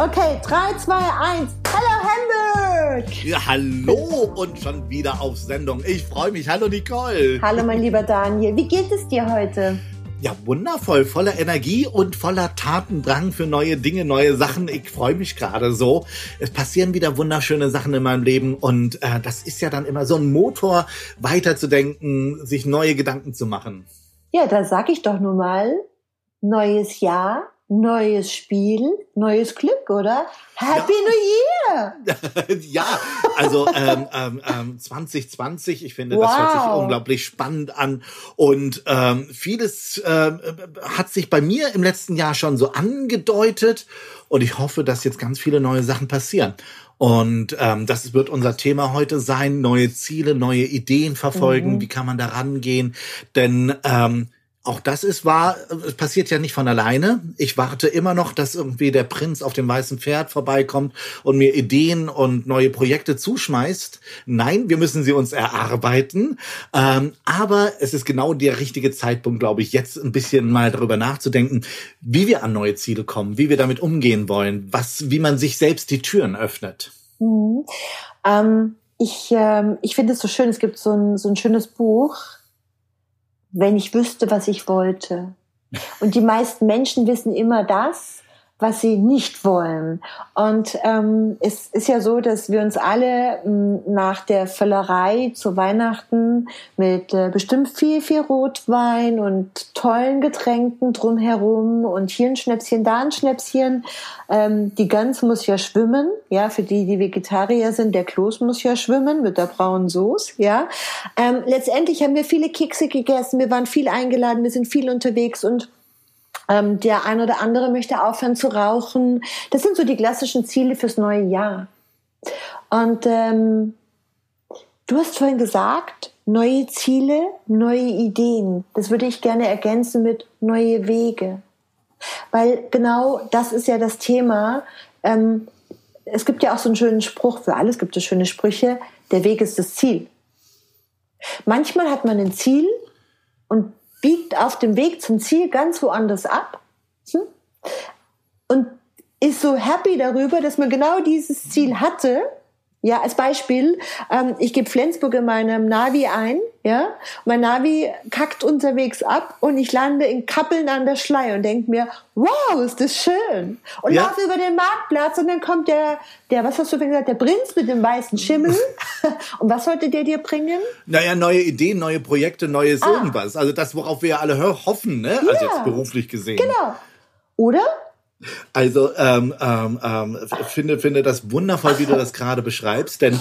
Okay, 3, 2, 1. Hallo Hamburg! Ja, hallo und schon wieder auf Sendung. Ich freue mich. Hallo Nicole. Hallo mein lieber Daniel. Wie geht es dir heute? Ja, wundervoll, voller Energie und voller Tatendrang für neue Dinge, neue Sachen. Ich freue mich gerade so. Es passieren wieder wunderschöne Sachen in meinem Leben und äh, das ist ja dann immer so ein Motor, weiterzudenken, sich neue Gedanken zu machen. Ja, da sag ich doch nun mal, neues Jahr, neues Spiel, neues Glück, oder? Happy Ja. New Year! ja, also ähm, ähm, ähm, 2020, ich finde, das Wow. hört sich unglaublich spannend an. Und ähm, vieles ähm, hat sich bei mir im letzten Jahr schon so angedeutet. Und ich hoffe, dass jetzt ganz viele neue Sachen passieren. Und ähm, das wird unser Thema heute sein. Neue Ziele, neue Ideen verfolgen. Wie kann man da rangehen? Denn ähm, auch das ist wahr, es passiert ja nicht von alleine. Ich warte immer noch, dass irgendwie der Prinz auf dem weißen Pferd vorbeikommt und mir Ideen und neue Projekte zuschmeißt. Nein, wir müssen sie uns erarbeiten. Ähm, aber es ist genau der richtige Zeitpunkt, glaube ich, jetzt ein bisschen mal darüber nachzudenken, wie wir an neue Ziele kommen, wie wir damit umgehen wollen, was, wie man sich selbst die Türen öffnet. Mhm. Ähm, ich ähm, ich finde es so schön, es gibt so ein, so ein schönes Buch, wenn ich wüsste, was ich wollte. Und die meisten Menschen wissen immer das, was sie nicht wollen. Und ähm, es ist ja so, dass wir uns alle m, nach der Völlerei zu Weihnachten mit äh, bestimmt viel, viel Rotwein und tollen Getränken drumherum und hier ein Schnäpschen, da ein Schnäpschen. Ähm, die Gans muss ja schwimmen, ja, für die, die Vegetarier sind, der Kloß muss ja schwimmen mit der braunen Soße, ja. Ähm, letztendlich haben wir viele Kekse gegessen, wir waren viel eingeladen, wir sind viel unterwegs und ähm, der ein oder andere möchte aufhören zu rauchen. Das sind so die klassischen Ziele fürs neue Jahr. Und ähm, du hast vorhin gesagt, neue Ziele, neue Ideen. Das würde ich gerne ergänzen mit neue Wege. Weil genau das ist ja das Thema. Ähm, es gibt ja auch so einen schönen Spruch, für alles gibt es schöne Sprüche, der Weg ist das Ziel. Manchmal hat man ein Ziel und biegt auf dem Weg zum Ziel ganz woanders ab hm? und ist so happy darüber, dass man genau dieses Ziel hatte. Ja, als Beispiel, ähm, ich gebe Flensburg in meinem Navi ein, ja, mein Navi kackt unterwegs ab und ich lande in Kappeln an der Schlei und denke mir, wow, ist das schön. Und Ja. laufe über den Marktplatz und dann kommt der, der, was hast du denn gesagt, der Prinz mit dem weißen Schimmel. und was sollte der dir bringen? Naja, neue Ideen, neue Projekte, neues Ah. irgendwas. Also das, worauf wir ja alle ho- hoffen, ne? Also Ja. jetzt beruflich gesehen. Genau. Oder? Also ähm, ähm, ähm, finde finde das wundervoll, wie du das gerade beschreibst, denn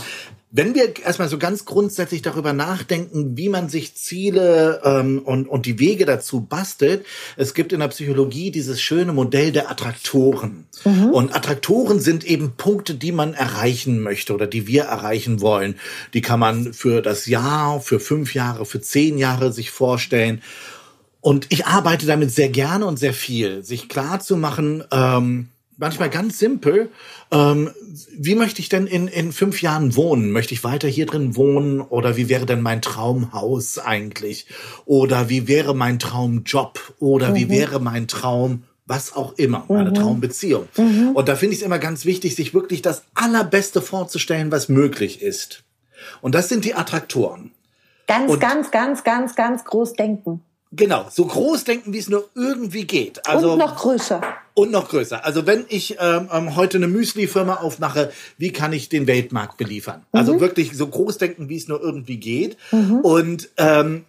wenn wir erstmal so ganz grundsätzlich darüber nachdenken, wie man sich Ziele ähm, und, und die Wege dazu bastelt, es gibt in der Psychologie dieses schöne Modell der Attraktoren. Und Attraktoren sind eben Punkte, die man erreichen möchte oder die wir erreichen wollen. Die kann man für das Jahr, für fünf Jahre, für zehn Jahre sich vorstellen. Und ich arbeite damit sehr gerne und sehr viel, sich klar zu machen, ähm, manchmal ganz simpel, ähm, wie möchte ich denn in, in fünf Jahren wohnen? Möchte ich weiter hier drin wohnen? Oder wie wäre denn mein Traumhaus eigentlich? Oder wie wäre mein Traumjob? Oder wie wäre mein Traum, was auch immer, meine Traumbeziehung? Und da finde ich es immer ganz wichtig, sich wirklich das Allerbeste vorzustellen, was möglich ist. Und das sind die Attraktoren. Ganz, Und- ganz, ganz, ganz, ganz groß denken. Genau, so groß denken, wie es nur irgendwie geht. Also Und noch größer. und noch größer. Also wenn ich ähm, ähm, heute eine Müsli-Firma aufmache, wie kann ich den Weltmarkt beliefern? Also wirklich so groß denken, wie es nur irgendwie geht. Und ähm,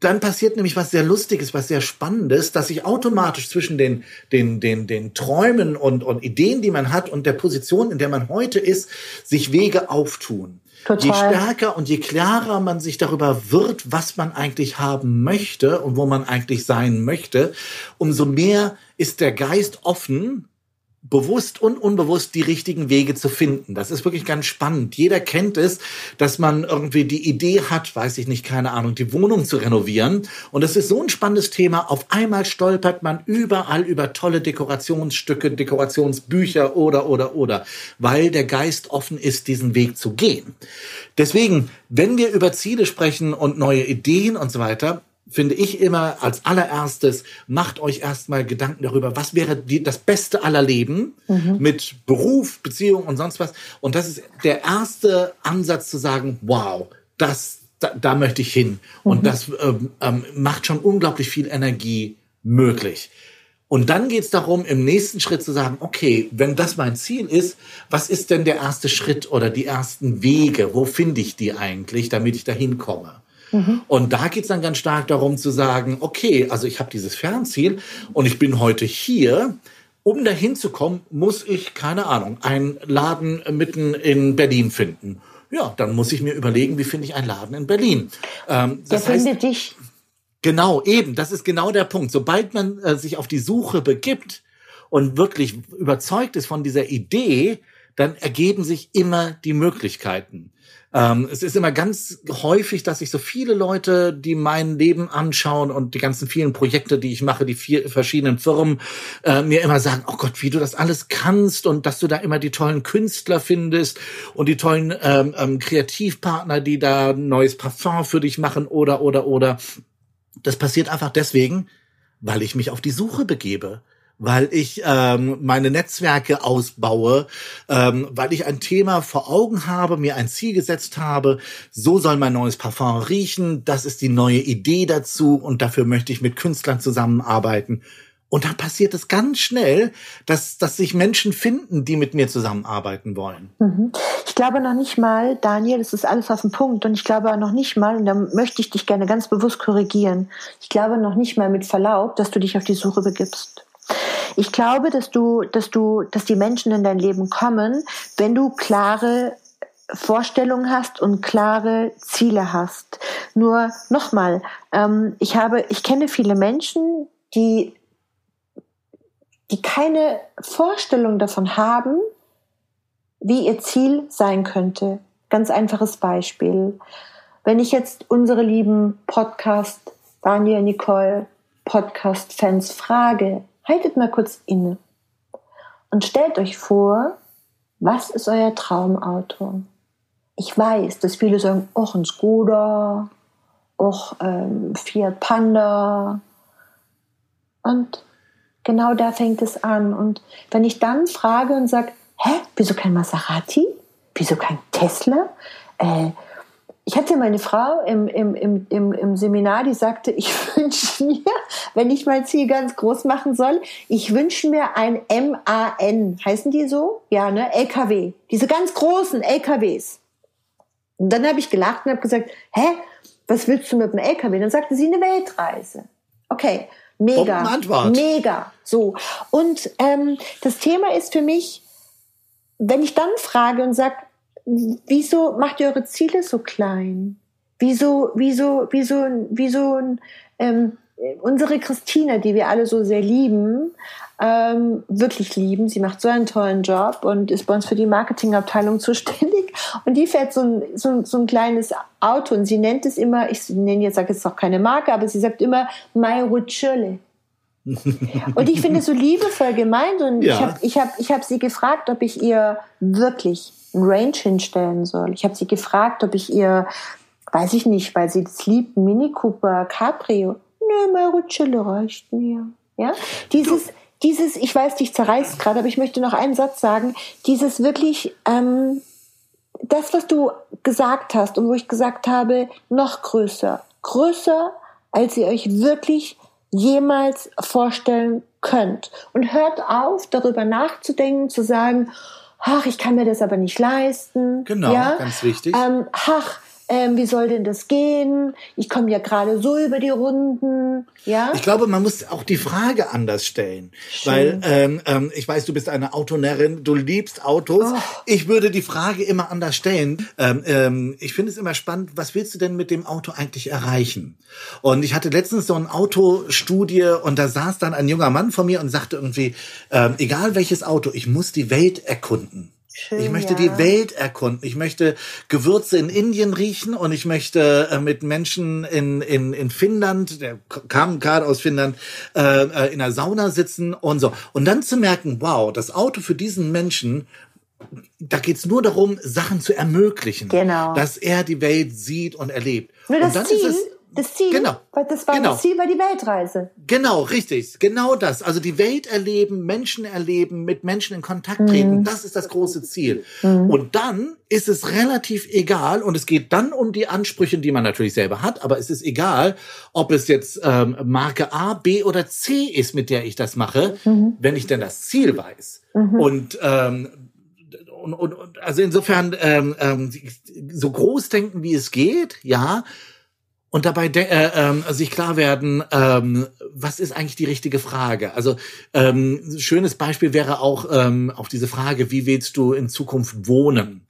dann passiert nämlich was sehr Lustiges, was sehr Spannendes, dass sich automatisch zwischen den, den, den, den Träumen und, und Ideen, die man hat und der Position, in der man heute ist, sich Wege auftun. Total. Je stärker und je klarer man sich darüber wird, was man eigentlich haben möchte und wo man eigentlich sein möchte, umso mehr ist der Geist offen bewusst und unbewusst die richtigen Wege zu finden. Das ist wirklich ganz spannend. Jeder kennt es, dass man irgendwie die Idee hat, weiß ich nicht, keine Ahnung, die Wohnung zu renovieren. Und das ist so ein spannendes Thema. Auf einmal stolpert man überall über tolle Dekorationsstücke, Dekorationsbücher oder, oder, oder, weil der Geist offen ist, diesen Weg zu gehen. Deswegen, wenn wir über Ziele sprechen und neue Ideen und so weiter, finde ich immer als allererstes, macht euch erstmal Gedanken darüber, was wäre die, das Beste aller Leben mhm. mit Beruf, Beziehung und sonst was. Und das ist der erste Ansatz zu sagen, wow, das, da, da möchte ich hin. Mhm. Und das ähm, ähm, macht schon unglaublich viel Energie möglich. Und dann geht es darum, im nächsten Schritt zu sagen, okay, wenn das mein Ziel ist, was ist denn der erste Schritt oder die ersten Wege? Wo finde ich die eigentlich, damit ich dahin komme? Mhm. Und da geht es dann ganz stark darum zu sagen, okay, also ich habe dieses Fernziel und ich bin heute hier. Um dahin zu kommen, muss ich, keine Ahnung, einen Laden mitten in Berlin finden. Ja, dann muss ich mir überlegen, wie finde ich einen Laden in Berlin. Ähm, der findet dich. Genau, eben, das ist genau der Punkt. Sobald man äh, sich auf die Suche begibt und wirklich überzeugt ist von dieser Idee, dann ergeben sich immer die Möglichkeiten. Ähm, es ist immer ganz häufig, dass sich so viele Leute, die mein Leben anschauen und die ganzen vielen Projekte, die ich mache, die vier verschiedenen Firmen, äh, mir immer sagen, oh Gott, wie du das alles kannst und dass du da immer die tollen Künstler findest und die tollen ähm, ähm, Kreativpartner, die da neues Parfum für dich machen oder, oder, oder. Das passiert einfach deswegen, weil ich mich auf die Suche begebe weil ich ähm, meine Netzwerke ausbaue, ähm, weil ich ein Thema vor Augen habe, mir ein Ziel gesetzt habe, so soll mein neues Parfum riechen, das ist die neue Idee dazu und dafür möchte ich mit Künstlern zusammenarbeiten. Und dann passiert es ganz schnell, dass, dass sich Menschen finden, die mit mir zusammenarbeiten wollen. Mhm. Ich glaube noch nicht mal, Daniel, das ist alles auf den Punkt. Und ich glaube noch nicht mal, und da möchte ich dich gerne ganz bewusst korrigieren, ich glaube noch nicht mal mit Verlaub, dass du dich auf die Suche begibst. Ich glaube, dass du, dass du, dass die Menschen in dein Leben kommen, wenn du klare Vorstellungen hast und klare Ziele hast. Nur nochmal, ähm, ich habe, ich kenne viele Menschen, die, die keine Vorstellung davon haben, wie ihr Ziel sein könnte. Ganz einfaches Beispiel. Wenn ich jetzt unsere lieben Podcast, Daniel, Nicole, Podcast-Fans frage, haltet mal kurz inne und stellt euch vor, was ist euer Traumauto? Ich weiß, dass viele sagen, och, ein Skoda, och, ähm, Fiat Panda. Und genau da fängt es an. Und wenn ich dann frage und sage, hä, wieso kein Maserati? Wieso kein Tesla? Äh, ich hatte meine Frau im, im, im, im, im Seminar, die sagte, ich wünsche mir, wenn ich mein Ziel ganz groß machen soll, ich wünsche mir ein MAN. Heißen die so? Ja, ne? LKW. Diese ganz großen LKWs. Und dann habe ich gelacht und habe gesagt, hä, was willst du mit dem LKW? Dann sagte sie eine Weltreise. Okay, mega, mega. So. Und ähm, das Thema ist für mich, wenn ich dann frage und sage, wieso macht ihr eure Ziele so klein? Wieso, wieso, wieso, wieso ähm, unsere Christina, die wir alle so sehr lieben, ähm, wirklich lieben. Sie macht so einen tollen Job und ist bei uns für die Marketingabteilung zuständig. Und die fährt so ein, so, so ein kleines Auto und sie nennt es immer, ich nenne jetzt, sage jetzt auch keine Marke, aber sie sagt immer My Rutscherle. und ich finde es so liebevoll gemeint und ja. ich habe ich hab, ich hab sie gefragt, ob ich ihr wirklich ein Range hinstellen soll. Ich habe sie gefragt, ob ich ihr, weiß ich nicht, weil sie das liebt, Mini Cooper Cabrio. Nö, Maruccello reicht mir. Ja, dieses, dieses, ich weiß, dich zerreißt gerade, aber ich möchte noch einen Satz sagen. Dieses wirklich, ähm, das, was du gesagt hast und wo ich gesagt habe, noch größer, größer, als ihr euch wirklich jemals vorstellen könnt. Und hört auf, darüber nachzudenken, zu sagen, ach, ich kann mir das aber nicht leisten. Genau, ja? ganz wichtig. Ähm, ach, ähm, wie soll denn das gehen? Ich komme ja gerade so über die Runden. ja. Ich glaube, man muss auch die Frage anders stellen. Schön. Weil ähm, ähm, ich weiß, du bist eine Autonärrin, du liebst Autos. Oh. Ich würde die Frage immer anders stellen. Ähm, ähm, ich finde es immer spannend, was willst du denn mit dem Auto eigentlich erreichen? Und ich hatte letztens so eine Autostudie und da saß dann ein junger Mann vor mir und sagte irgendwie, ähm, egal welches Auto, ich muss die Welt erkunden. Schön, ich möchte ja. die Welt erkunden. Ich möchte Gewürze in Indien riechen und ich möchte äh, mit Menschen in, in, in Finnland, der kam gerade aus Finnland, äh, äh, in der Sauna sitzen und so. Und dann zu merken, wow, das Auto für diesen Menschen da geht's nur darum, Sachen zu ermöglichen, genau. dass er die Welt sieht und erlebt. Nur das und dann Ziel, ist es, das Ziel, genau, weil das war genau. das Ziel war die Weltreise. Genau, richtig, genau das. Also die Welt erleben, Menschen erleben, mit Menschen in Kontakt treten, mhm. das ist das große Ziel. Mhm. Und dann ist es relativ egal und es geht dann um die Ansprüche, die man natürlich selber hat, aber es ist egal, ob es jetzt ähm, Marke A, B oder C ist, mit der ich das mache, mhm. wenn ich denn das Ziel weiß. Mhm. Und ähm, und, und, und also insofern ähm, ähm, so groß denken, wie es geht, ja, und dabei äh, ähm, sich klar werden, ähm, was ist eigentlich die richtige Frage? Also ähm, schönes Beispiel wäre auch ähm, auf diese Frage, wie willst du in Zukunft wohnen?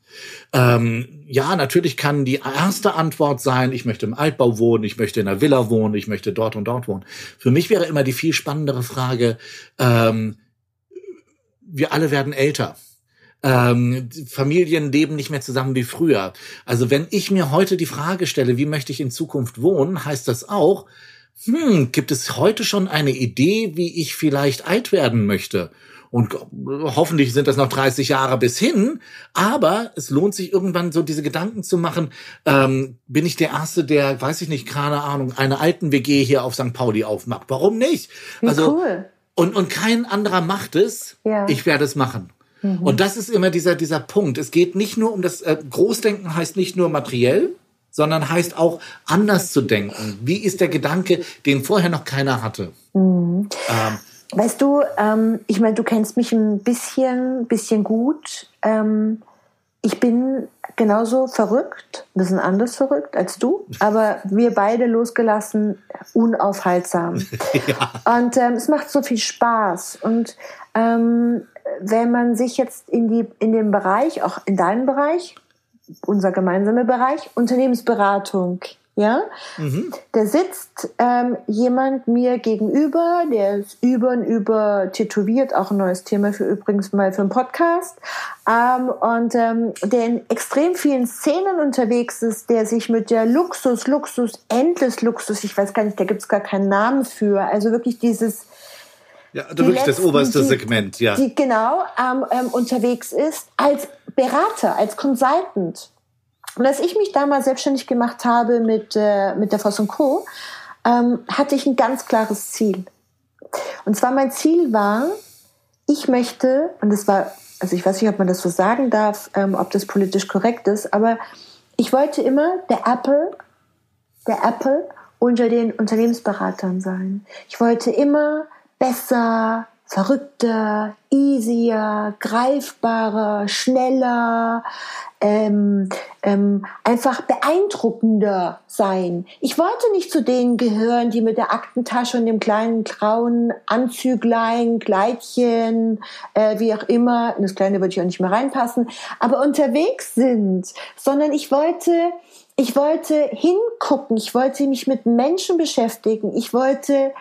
Ähm, ja, natürlich kann die erste Antwort sein, ich möchte im Altbau wohnen, ich möchte in einer Villa wohnen, ich möchte dort und dort wohnen. Für mich wäre immer die viel spannendere Frage, ähm, wir alle werden älter. Ähm, Familien leben nicht mehr zusammen wie früher. Also wenn ich mir heute die Frage stelle, wie möchte ich in Zukunft wohnen, heißt das auch, hm, gibt es heute schon eine Idee, wie ich vielleicht alt werden möchte? Und hoffentlich sind das noch 30 Jahre bis hin. Aber es lohnt sich irgendwann so diese Gedanken zu machen. Ähm, bin ich der Erste, der, weiß ich nicht, keine Ahnung, eine alten WG hier auf St. Pauli aufmacht? Warum nicht? Wie also, cool. Und, und kein anderer macht es. Ja. Ich werde es machen. Mhm. Und das ist immer dieser, dieser Punkt. Es geht nicht nur um das, äh, Großdenken heißt nicht nur materiell, sondern heißt auch anders zu denken. Wie ist der Gedanke, den vorher noch keiner hatte? Mhm. Ähm, weißt du, ähm, ich meine, du kennst mich ein bisschen, bisschen gut. Ähm, ich bin genauso verrückt, ein bisschen anders verrückt als du, aber wir beide losgelassen, unaufhaltsam. ja. Und ähm, es macht so viel Spaß. Und ähm, wenn man sich jetzt in, die, in dem Bereich, auch in deinem Bereich, unser gemeinsamer Bereich, Unternehmensberatung, ja, mhm. da sitzt ähm, jemand mir gegenüber, der ist über und über tätowiert, auch ein neues Thema für übrigens mal für einen Podcast, ähm, und ähm, der in extrem vielen Szenen unterwegs ist, der sich mit der Luxus, Luxus, Endless Luxus, ich weiß gar nicht, da gibt's gar keinen Namen für, also wirklich dieses ja, du wirklich letzten, das oberste Segment, ja. Die genau ähm, ähm, unterwegs ist als Berater, als Consultant. Und als ich mich damals selbstständig gemacht habe mit, äh, mit der Voss Co., ähm, hatte ich ein ganz klares Ziel. Und zwar mein Ziel war, ich möchte, und das war, also ich weiß nicht, ob man das so sagen darf, ähm, ob das politisch korrekt ist, aber ich wollte immer der Apple, der Apple unter den Unternehmensberatern sein. Ich wollte immer besser, verrückter, easier, greifbarer, schneller, ähm, ähm, einfach beeindruckender sein. Ich wollte nicht zu denen gehören, die mit der Aktentasche und dem kleinen grauen Anzüglein, Kleidchen, äh, wie auch immer, in das kleine würde ich auch nicht mehr reinpassen, aber unterwegs sind, sondern ich wollte ich wollte hingucken, ich wollte mich mit Menschen beschäftigen, ich wollte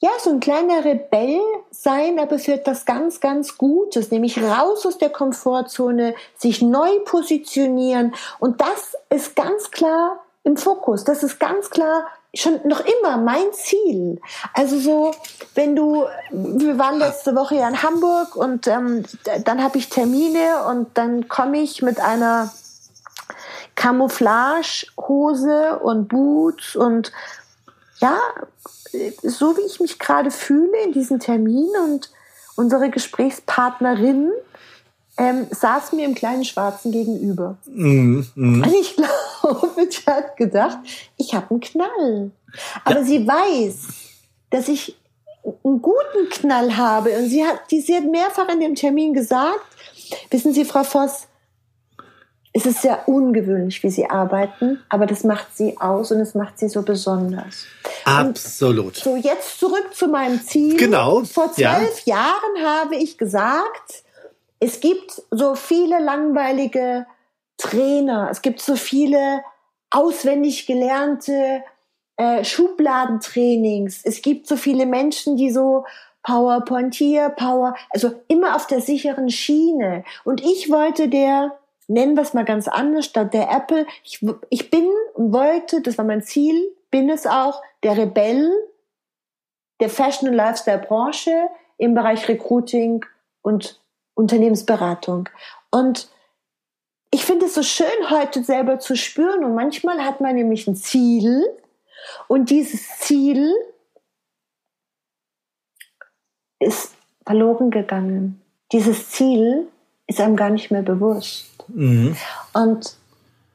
ja, so ein kleiner Rebell sein, aber für etwas ganz, ganz Gutes, nämlich raus aus der Komfortzone, sich neu positionieren. Und das ist ganz klar im Fokus. Das ist ganz klar schon noch immer mein Ziel. Also so, wenn du, wir waren letzte Woche ja in Hamburg und ähm, dann habe ich Termine und dann komme ich mit einer Camouflage-Hose und Boots und ja, so wie ich mich gerade fühle in diesem Termin und unsere Gesprächspartnerin ähm, saß mir im kleinen Schwarzen gegenüber. Mm, mm. Und ich glaube, sie hat gedacht, ich habe einen Knall. Aber ja. sie weiß, dass ich einen guten Knall habe. Und sie hat, die, sie hat mehrfach in dem Termin gesagt, wissen Sie, Frau Voss, es ist sehr ungewöhnlich, wie Sie arbeiten, aber das macht Sie aus und es macht Sie so besonders. Absolut. Und so, jetzt zurück zu meinem Ziel. Genau. Vor zwölf ja. Jahren habe ich gesagt, es gibt so viele langweilige Trainer, es gibt so viele auswendig gelernte äh, Schubladentrainings, es gibt so viele Menschen, die so PowerPoint hier, Power, also immer auf der sicheren Schiene. Und ich wollte der, nennen wir es mal ganz anders, statt der Apple, ich, ich bin und wollte, das war mein Ziel, bin es auch, der Rebell der Fashion- und Lifestyle-Branche im Bereich Recruiting und Unternehmensberatung. Und ich finde es so schön, heute selber zu spüren. Und manchmal hat man nämlich ein Ziel. Und dieses Ziel ist verloren gegangen. Dieses Ziel ist einem gar nicht mehr bewusst. Mhm. Und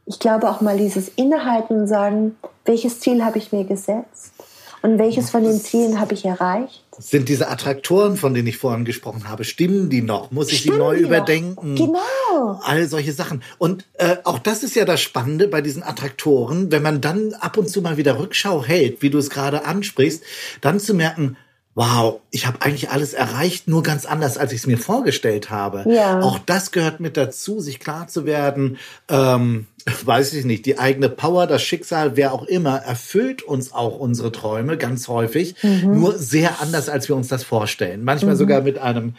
ich glaube auch mal dieses Innehalten und sagen, welches Ziel habe ich mir gesetzt? Und welches von den Zielen habe ich erreicht? Sind diese Attraktoren, von denen ich vorhin gesprochen habe, stimmen die noch? Muss ich stimmen die neu die überdenken? Genau. All solche Sachen. Und äh, auch das ist ja das Spannende bei diesen Attraktoren, wenn man dann ab und zu mal wieder Rückschau hält, wie du es gerade ansprichst, dann zu merken, wow, ich habe eigentlich alles erreicht, nur ganz anders, als ich es mir vorgestellt habe. Ja. Auch das gehört mit dazu, sich klar zu werden, ähm, weiß ich nicht, die eigene Power, das Schicksal, wer auch immer, erfüllt uns auch unsere Träume ganz häufig, mhm. nur sehr anders, als wir uns das vorstellen. Manchmal mhm. sogar mit einem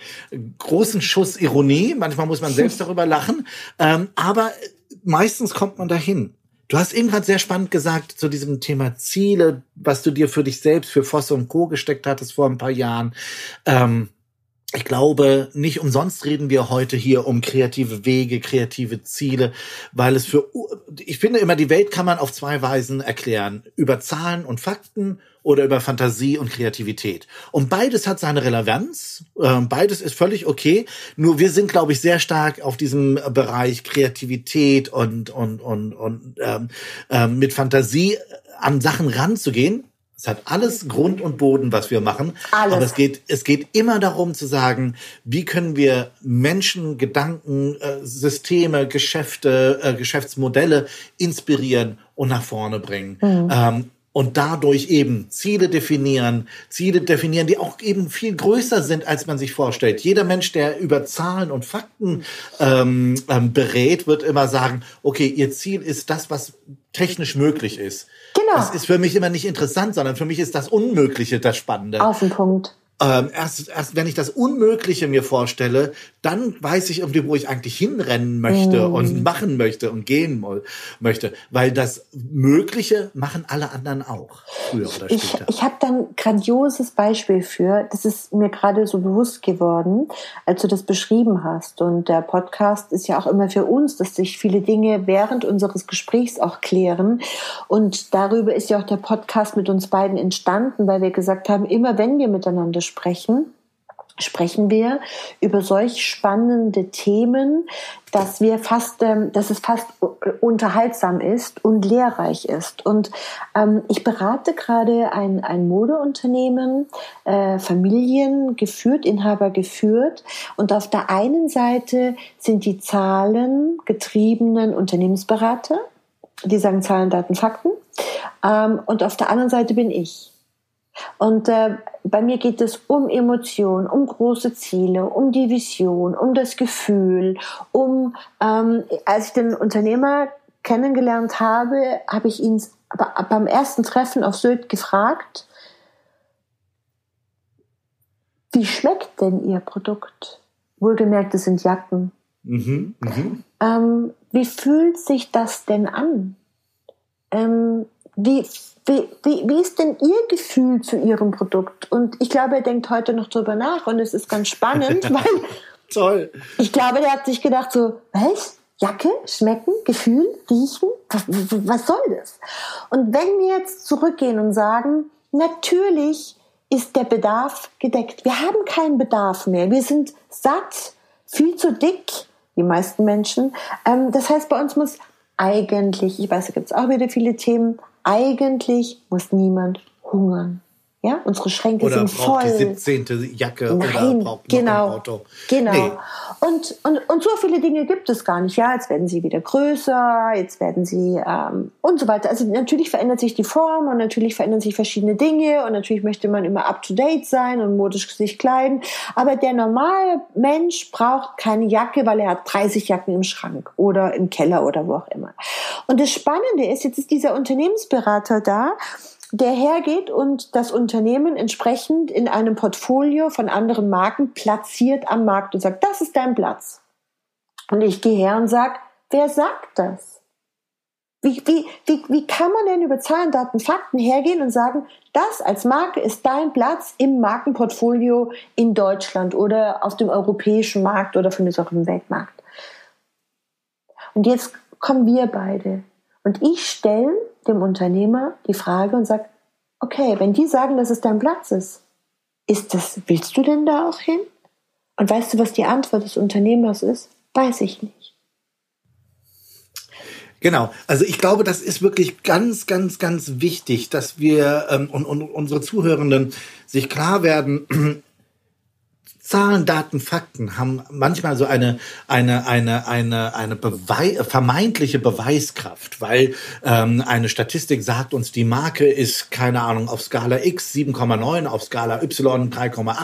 großen Schuss Ironie, manchmal muss man selbst darüber lachen, ähm, aber meistens kommt man dahin. Du hast eben gerade sehr spannend gesagt zu diesem Thema Ziele, was du dir für dich selbst, für Voss und Co. gesteckt hattest vor ein paar Jahren. Ähm, ich glaube, nicht umsonst reden wir heute hier um kreative Wege, kreative Ziele, weil es für, ich finde immer, die Welt kann man auf zwei Weisen erklären. Über Zahlen und Fakten oder über Fantasie und Kreativität. Und beides hat seine Relevanz. Ähm, beides ist völlig okay. Nur wir sind, glaube ich, sehr stark auf diesem Bereich Kreativität und, und, und, und ähm, ähm, mit Fantasie an Sachen ranzugehen es hat alles Grund und Boden, was wir machen. Alles. Aber es geht, es geht immer darum zu sagen, wie können wir Menschen, Gedanken, äh, Systeme, Geschäfte, äh, Geschäftsmodelle inspirieren und nach vorne bringen. Mhm. Ähm, und dadurch eben Ziele definieren, Ziele definieren, die auch eben viel größer sind, als man sich vorstellt. Jeder Mensch, der über Zahlen und Fakten ähm, ähm, berät, wird immer sagen, okay, ihr Ziel ist das, was technisch möglich ist. Genau. Das ist für mich immer nicht interessant, sondern für mich ist das Unmögliche das Spannende. Auf den Punkt. Ähm, erst, erst wenn ich das Unmögliche mir vorstelle, dann weiß ich irgendwie, wo ich eigentlich hinrennen möchte mm. und machen möchte und gehen möchte. Weil das Mögliche machen alle anderen auch, früher oder ich, später. Ich, ich habe dann ein grandioses Beispiel für, das ist mir gerade so bewusst geworden, als du das beschrieben hast. Und der Podcast ist ja auch immer für uns, dass sich viele Dinge während unseres Gesprächs auch klären. Und darüber ist ja auch der Podcast mit uns beiden entstanden, weil wir gesagt haben, immer wenn wir miteinander sprechen, sprechen wir über solch spannende Themen, dass wir fast, ähm, dass es fast unterhaltsam ist und lehrreich ist. Und ähm, ich berate gerade ein, ein Modeunternehmen, äh, Familien geführt, Inhaber geführt. Und auf der einen Seite sind die Zahlen getriebenen Unternehmensberater, die sagen Zahlen, Daten, Fakten. Ähm, und auf der anderen Seite bin ich. Und äh, bei mir geht es um Emotionen, um große Ziele, um die Vision, um das Gefühl, um, ähm, als ich den Unternehmer kennengelernt habe, habe ich ihn beim ersten Treffen auf Sylt gefragt, wie schmeckt denn Ihr Produkt? Wohlgemerkt, es sind Jacken. Mhm, mh. ähm, wie fühlt sich das denn an? Ähm, wie wie, wie, ist denn Ihr Gefühl zu Ihrem Produkt? Und ich glaube, er denkt heute noch drüber nach und es ist ganz spannend, weil Toll. ich glaube, der hat sich gedacht so, was? Jacke, schmecken, Gefühl, riechen? Was, was soll das? Und wenn wir jetzt zurückgehen und sagen, natürlich ist der Bedarf gedeckt. Wir haben keinen Bedarf mehr. Wir sind satt, viel zu dick, die meisten Menschen. Ähm, das heißt, bei uns muss eigentlich, ich weiß, da gibt es auch wieder viele Themen, eigentlich muss niemand hungern. Ja, unsere Schränke oder sind voll. die 17. Jacke Nein, oder braucht genau, noch ein Auto. Genau. Nee. Und, und, und so viele Dinge gibt es gar nicht. Ja, jetzt werden sie wieder größer, jetzt werden sie ähm, und so weiter. Also natürlich verändert sich die Form und natürlich verändern sich verschiedene Dinge und natürlich möchte man immer up to date sein und modisch sich kleiden. Aber der normale Mensch braucht keine Jacke, weil er hat 30 Jacken im Schrank oder im Keller oder wo auch immer. Und das Spannende ist, jetzt ist dieser Unternehmensberater da der hergeht und das Unternehmen entsprechend in einem Portfolio von anderen Marken platziert am Markt und sagt, das ist dein Platz. Und ich gehe her und sage, wer sagt das? Wie, wie, wie, wie kann man denn über Zahlen, Daten, Fakten hergehen und sagen, das als Marke ist dein Platz im Markenportfolio in Deutschland oder auf dem europäischen Markt oder von mir auch im Weltmarkt? Und jetzt kommen wir beide. Und ich stelle dem Unternehmer die Frage und sage, okay, wenn die sagen, dass es dein Platz ist, ist das, willst du denn da auch hin? Und weißt du, was die Antwort des Unternehmers ist? Weiß ich nicht. Genau, also ich glaube, das ist wirklich ganz, ganz, ganz wichtig, dass wir ähm, und, und unsere Zuhörenden sich klar werden, Zahlen, Daten, Fakten haben manchmal so eine eine eine eine eine Bewei vermeintliche Beweiskraft, weil ähm, eine Statistik sagt uns, die Marke ist keine Ahnung auf Skala X 7,9, auf Skala Y 3,8 und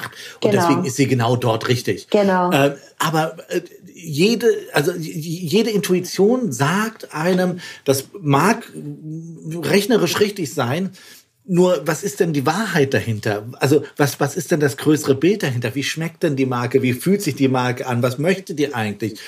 Genau. deswegen ist sie genau dort richtig. Genau. Äh, aber äh, jede also jede Intuition sagt einem, das mag rechnerisch richtig sein. Nur, was ist denn die Wahrheit dahinter? Also, was, was ist denn das größere Bild dahinter? Wie schmeckt denn die Marke? Wie fühlt sich die Marke an? Was möchte die eigentlich?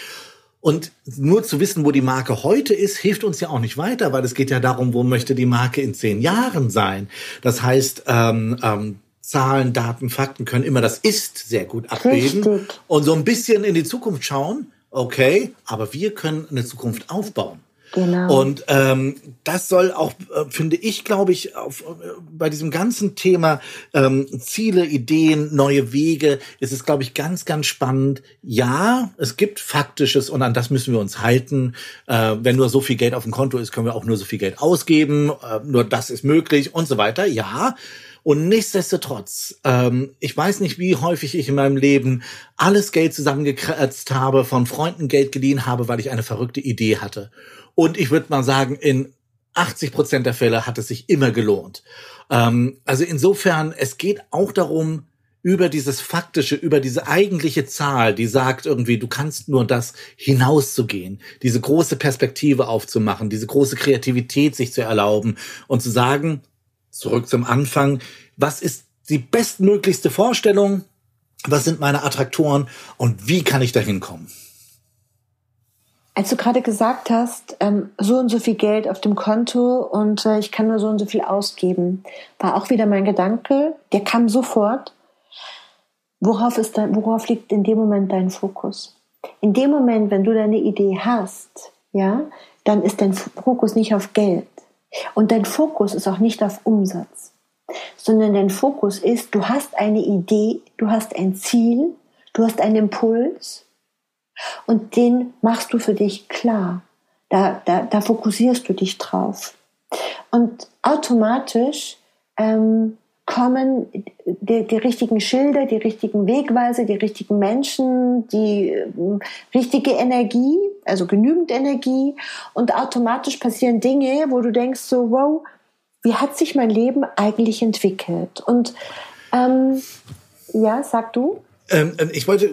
Und nur zu wissen, wo die Marke heute ist, hilft uns ja auch nicht weiter, weil es geht ja darum, wo möchte die Marke in zehn Jahren sein. Das heißt, ähm, ähm, Zahlen, Daten, Fakten können immer das Ist sehr gut abbilden Richtig. und so ein bisschen in die Zukunft schauen. Okay, aber wir können eine Zukunft aufbauen. Genau. Und ähm, das soll auch, äh, finde ich, glaube ich, auf, äh, bei diesem ganzen Thema ähm, Ziele, Ideen, neue Wege, ist es, glaube ich, ganz, ganz spannend. Ja, es gibt Faktisches und an das müssen wir uns halten. Äh, wenn nur so viel Geld auf dem Konto ist, können wir auch nur so viel Geld ausgeben. Äh, nur das ist möglich und so weiter. Ja. Und nichtsdestotrotz, ähm, ich weiß nicht, wie häufig ich in meinem Leben alles Geld zusammengekratzt habe, von Freunden Geld geliehen habe, weil ich eine verrückte Idee hatte. Und ich würde mal sagen, in 80 Prozent der Fälle hat es sich immer gelohnt. Ähm, also insofern, es geht auch darum, über dieses faktische, über diese eigentliche Zahl, die sagt irgendwie, du kannst nur das hinauszugehen, diese große Perspektive aufzumachen, diese große Kreativität sich zu erlauben und zu sagen, zurück zum Anfang, was ist die bestmöglichste Vorstellung, was sind meine Attraktoren und wie kann ich dahin kommen? Als du gerade gesagt hast, ähm, so und so viel Geld auf dem Konto und äh, ich kann nur so und so viel ausgeben, war auch wieder mein Gedanke, der kam sofort. Worauf, ist dein, worauf liegt in dem Moment dein Fokus? In dem Moment, wenn du deine Idee hast, ja, dann ist dein Fokus nicht auf Geld. Und dein Fokus ist auch nicht auf Umsatz, sondern dein Fokus ist, du hast eine Idee, du hast ein Ziel, du hast einen Impuls und den machst du für dich klar. Da, da, da fokussierst du dich drauf. Und automatisch ähm, kommen die, die richtigen Schilder, die richtigen Wegweise, die richtigen Menschen, die ähm, richtige Energie, also genügend Energie und automatisch passieren Dinge, wo du denkst so, wow, wie hat sich mein Leben eigentlich entwickelt? Und ähm, ja, sag du. Ähm, ich wollte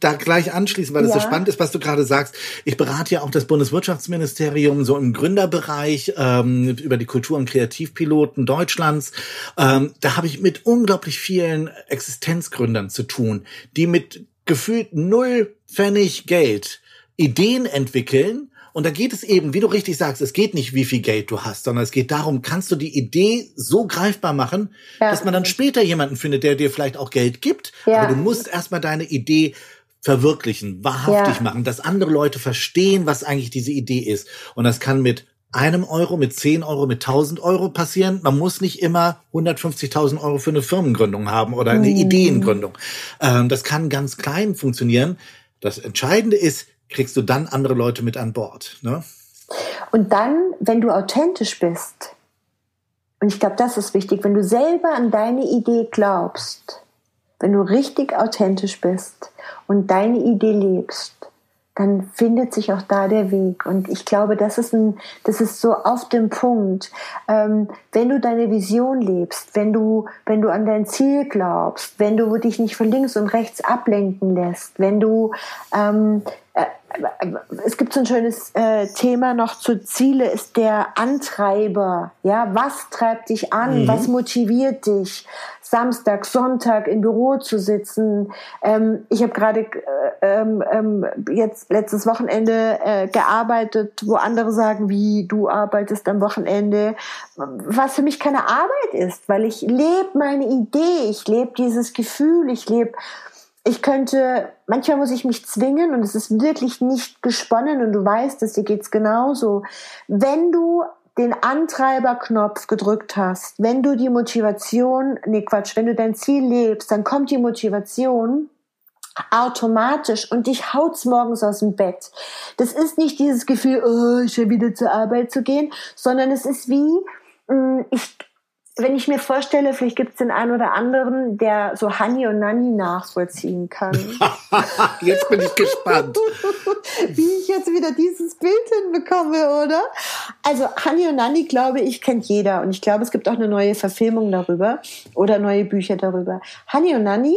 da gleich anschließen, weil es Ja. so spannend ist, was du gerade sagst. Ich berate ja auch das Bundeswirtschaftsministerium so im Gründerbereich ähm, über die Kultur- und Kreativpiloten Deutschlands. Ähm, da habe ich mit unglaublich vielen Existenzgründern zu tun, die mit gefühlt null Pfennig Geld Ideen entwickeln. Und da geht es eben, wie du richtig sagst, es geht nicht, wie viel Geld du hast, sondern es geht darum, kannst du die Idee so greifbar machen, Ja. dass man dann später jemanden findet, der dir vielleicht auch Geld gibt. Ja. Aber du musst erstmal deine Idee verwirklichen, wahrhaftig Ja. machen, dass andere Leute verstehen, was eigentlich diese Idee ist. Und das kann mit einem Euro, mit 10 Euro, mit 1000 Euro passieren. Man muss nicht immer 150.000 Euro für eine Firmengründung haben oder eine Ideengründung. Ähm, das kann ganz klein funktionieren. Das Entscheidende ist, kriegst du dann andere Leute mit an Bord. Ne? Und dann, wenn du authentisch bist, Und ich glaube, das ist wichtig. Wenn du selber an deine Idee glaubst, wenn du richtig authentisch bist und deine Idee lebst, dann findet sich auch da der Weg. Und ich glaube, das ist ein, das ist so auf dem Punkt. Ähm, wenn du deine Vision lebst, wenn du, wenn du an dein Ziel glaubst, wenn du dich nicht von links und rechts ablenken lässt, wenn du, ähm, äh, es gibt so ein schönes äh, Thema noch zu Ziele, ist der Antreiber. Ja, was treibt dich an? Mhm. Was motiviert dich? Samstag, Sonntag im Büro zu sitzen. Ähm, ich habe gerade äh, ähm, ähm, jetzt letztes Wochenende äh, gearbeitet, wo andere sagen, wie du arbeitest am Wochenende, was für mich keine Arbeit ist, weil ich lebe meine Idee, ich lebe dieses Gefühl, ich lebe ich könnte, manchmal muss ich mich zwingen und es ist wirklich nicht gesponnen und du weißt, dass dir geht's genauso. Wenn du den Antreiberknopf gedrückt hast, wenn du die Motivation, nee Quatsch, wenn du dein Ziel lebst, dann kommt die Motivation automatisch und dich haut's morgens aus dem Bett. Das ist nicht dieses Gefühl, oh, schon wieder zur Arbeit zu gehen, sondern es ist wie, mm, ich wenn ich mir vorstelle, vielleicht gibt es den einen oder anderen, der so Hani und Nani nachvollziehen kann. jetzt bin ich gespannt. Wie ich jetzt wieder dieses Bild hinbekomme, oder? Also Hani und Nani, glaube ich, kennt jeder. Und ich glaube, es gibt auch eine neue Verfilmung darüber oder neue Bücher darüber. Hani und Nani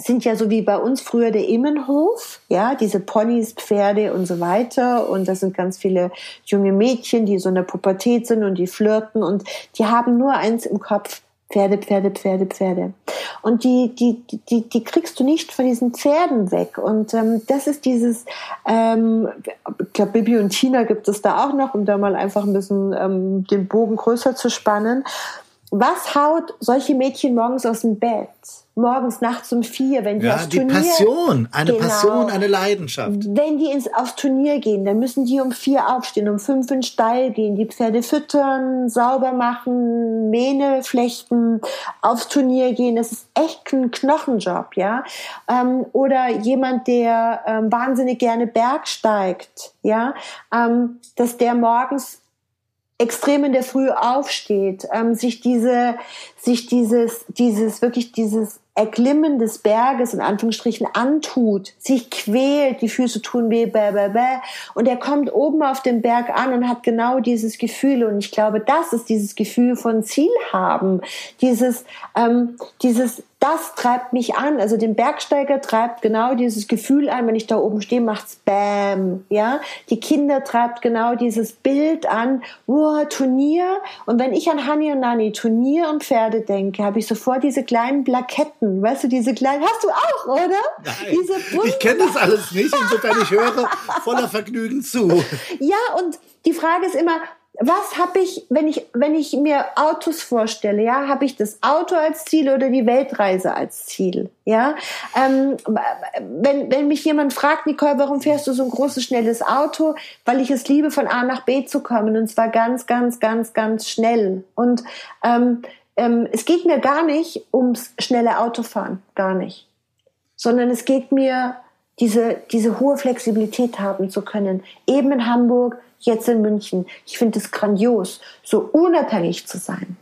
sind ja so wie bei uns früher der Immenhof, ja, diese Ponys, Pferde und so weiter. Und das sind ganz viele junge Mädchen, die so in der Pubertät sind und die flirten und die haben nur eins im Kopf. Pferde, Pferde, Pferde, Pferde. Und die, die, die, die kriegst du nicht von diesen Pferden weg. Und ähm, das ist dieses, ähm, ich glaube, Bibi und Tina gibt es da auch noch, um da mal einfach ein bisschen ähm, den Bogen größer zu spannen. Was haut solche Mädchen morgens aus dem Bett? morgens, nachts um vier, wenn die ja, aufs die Turnier... Passion, eine genau, Passion, eine Leidenschaft. Wenn die ins, aufs Turnier gehen, dann müssen die um vier aufstehen, um fünf in den Stall gehen, die Pferde füttern, sauber machen, Mähne flechten, aufs Turnier gehen. Das ist echt ein Knochenjob, ja. Ähm, oder jemand, der ähm, wahnsinnig gerne Bergsteigt, ja, ähm, dass der morgens extrem in der Früh aufsteht, ähm, sich diese, sich dieses, dieses, wirklich dieses Erklimmen des Berges in Anführungsstrichen antut, sich quält, die Füße tun weh, bäh, bäh, bäh, und er kommt oben auf dem Berg an und hat genau dieses Gefühl. Und ich glaube, das ist dieses Gefühl von Ziel haben, dieses, ähm, dieses das treibt mich an. Also den Bergsteiger treibt genau dieses Gefühl an, wenn ich da oben stehe, macht's Bam, ja. Die Kinder treibt genau dieses Bild an, wow, Turnier. Und wenn ich an Hani und Nani, Turnier und Pferde denke, habe ich sofort diese kleinen Plaketten, weißt du, diese kleinen, hast du auch, oder? Nein, ich kenne das alles nicht, insofern ich höre voller Vergnügen zu. Ja, und die Frage ist immer, was habe ich, wenn ich, wenn ich mir Autos vorstelle, ja, habe ich das Auto als Ziel oder die Weltreise als Ziel, ja? Ähm, wenn, wenn mich jemand fragt, Nicole, warum fährst du so ein großes, schnelles Auto? Weil ich es liebe, von A nach B zu kommen und zwar ganz, ganz, ganz, ganz schnell. Und ähm, ähm, es geht mir gar nicht ums schnelle Autofahren, gar nicht, sondern es geht mir diese, diese hohe Flexibilität haben zu können, eben in Hamburg, jetzt in München. Ich finde es grandios, so unabhängig zu sein.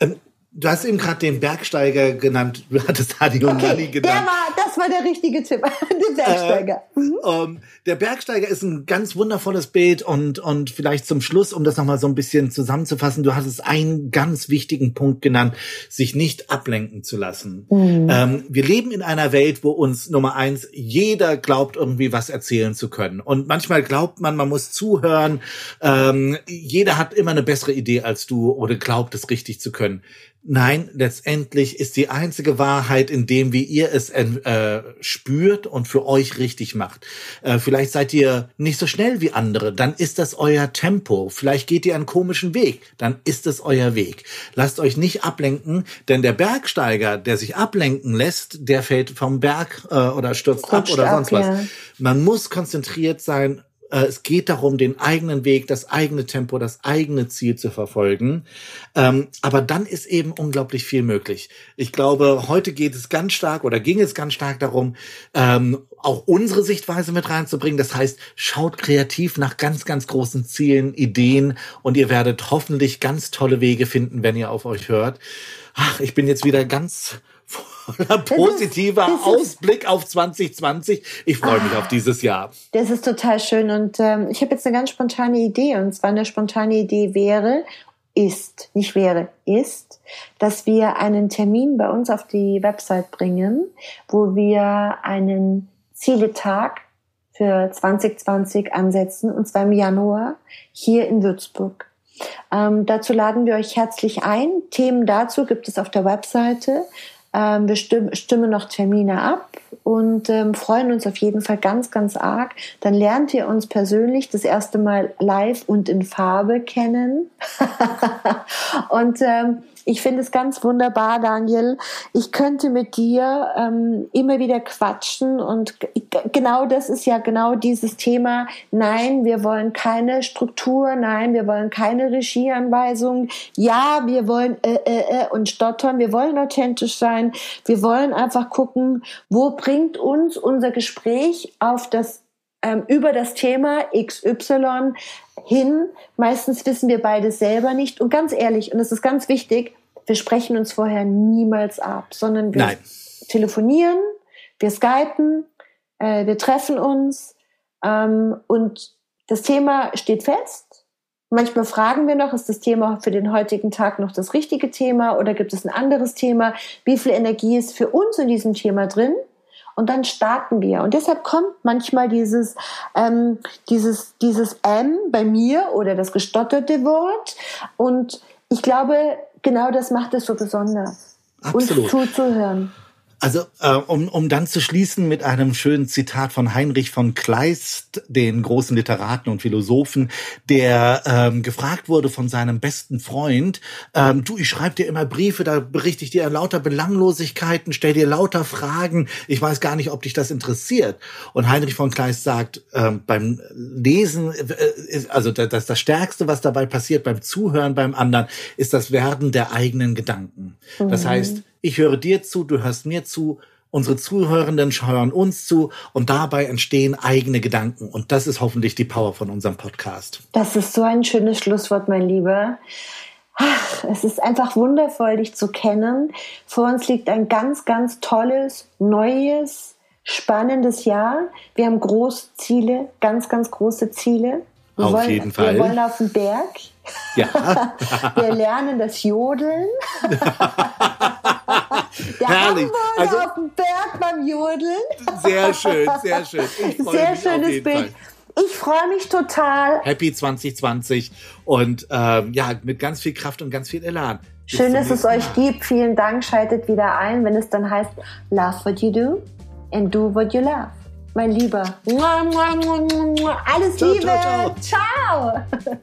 Ähm, du hast eben gerade den Bergsteiger genannt, du hattest Hadi und okay, genannt. Der war, war der richtige Tipp, der Bergsteiger. Äh, mhm. ähm, der Bergsteiger ist ein ganz wundervolles Bild und, und vielleicht zum Schluss, um das nochmal so ein bisschen zusammenzufassen, du hattest einen ganz wichtigen Punkt genannt, sich nicht ablenken zu lassen. Mhm. Ähm, wir leben in einer Welt, wo uns Nummer eins, jeder glaubt irgendwie was erzählen zu können. Und manchmal glaubt man, man muss zuhören. Ähm, jeder hat immer eine bessere Idee als du oder glaubt es richtig zu können. Nein, letztendlich ist die einzige Wahrheit in dem, wie ihr es äh, spürt und für euch richtig macht. Äh, vielleicht seid ihr nicht so schnell wie andere, dann ist das euer Tempo. Vielleicht geht ihr einen komischen Weg, dann ist es euer Weg. Lasst euch nicht ablenken, denn der Bergsteiger, der sich ablenken lässt, der fällt vom Berg äh, oder stürzt Rutscht ab oder sonst ab, was. Ja. Man muss konzentriert sein es geht darum, den eigenen Weg, das eigene Tempo, das eigene Ziel zu verfolgen. Ähm, aber dann ist eben unglaublich viel möglich. Ich glaube, heute geht es ganz stark oder ging es ganz stark darum, ähm, auch unsere Sichtweise mit reinzubringen. Das heißt, schaut kreativ nach ganz, ganz großen Zielen, Ideen und ihr werdet hoffentlich ganz tolle Wege finden, wenn ihr auf euch hört. Ach, ich bin jetzt wieder ganz voller positiver das ist, das Ausblick auf 2020. Ich freue mich ah, auf dieses Jahr. Das ist total schön und ähm, ich habe jetzt eine ganz spontane Idee und zwar eine spontane Idee wäre, ist, nicht wäre, ist, dass wir einen Termin bei uns auf die Website bringen, wo wir einen Zieletag für 2020 ansetzen, und zwar im Januar hier in Würzburg. Ähm, dazu laden wir euch herzlich ein. Themen dazu gibt es auf der Webseite. Ähm, wir stimmen, noch Termine ab und ähm, freuen uns auf jeden Fall ganz, ganz arg. Dann lernt ihr uns persönlich das erste Mal live und in Farbe kennen. und ähm, ich finde es ganz wunderbar, Daniel. Ich könnte mit dir ähm, immer wieder quatschen und genau das ist ja genau dieses Thema. Nein, wir wollen keine Struktur. Nein, wir wollen keine Regieanweisung. Ja, wir wollen äh, äh, äh und stottern. Wir wollen authentisch sein. Wir wollen einfach gucken, wo bringt uns unser Gespräch auf das ähm, über das Thema XY hin. Meistens wissen wir beides selber nicht. Und ganz ehrlich, und es ist ganz wichtig, wir sprechen uns vorher niemals ab, sondern wir Nein. telefonieren, wir skypen, äh, wir treffen uns ähm, und das Thema steht fest. Manchmal fragen wir noch, ist das Thema für den heutigen Tag noch das richtige Thema oder gibt es ein anderes Thema? Wie viel Energie ist für uns in diesem Thema drin? Und dann starten wir. Und deshalb kommt manchmal dieses, ähm, dieses, dieses M bei mir oder das gestotterte Wort. Und ich glaube, genau das macht es so besonders. Absolut. Uns zuzuhören. Also äh, um, um dann zu schließen mit einem schönen Zitat von Heinrich von Kleist, den großen Literaten und Philosophen, der ähm, gefragt wurde von seinem besten Freund, ähm, du, ich schreibe dir immer Briefe, da berichte ich dir lauter Belanglosigkeiten, stell dir lauter Fragen, ich weiß gar nicht, ob dich das interessiert. Und Heinrich von Kleist sagt, ähm, beim Lesen, äh, also das, das Stärkste, was dabei passiert, beim Zuhören beim anderen, ist das Werden der eigenen Gedanken. Das mhm. heißt, ich höre dir zu, du hörst mir zu, unsere Zuhörenden hören uns zu und dabei entstehen eigene Gedanken. Und das ist hoffentlich die Power von unserem Podcast. Das ist so ein schönes Schlusswort, mein Lieber. Ach, es ist einfach wundervoll, dich zu kennen. Vor uns liegt ein ganz, ganz tolles, neues, spannendes Jahr. Wir haben große Ziele, ganz, ganz große Ziele. Wir auf wollen, jeden Fall. Wir wollen auf den Berg. Ja. wir lernen das Jodeln. Der Herrlich. also, auf dem Berg beim Jodeln. Sehr schön, sehr schön. sehr schönes Bild. Fall. Ich freue mich total. Happy 2020 und ähm, ja, mit ganz viel Kraft und ganz viel Elan. Bis Schön, dass es euch gibt. Vielen Dank. Schaltet wieder ein, wenn es dann heißt Love what you do and do what you love. Mein Lieber. Alles ciao, Liebe. ciao. ciao. ciao.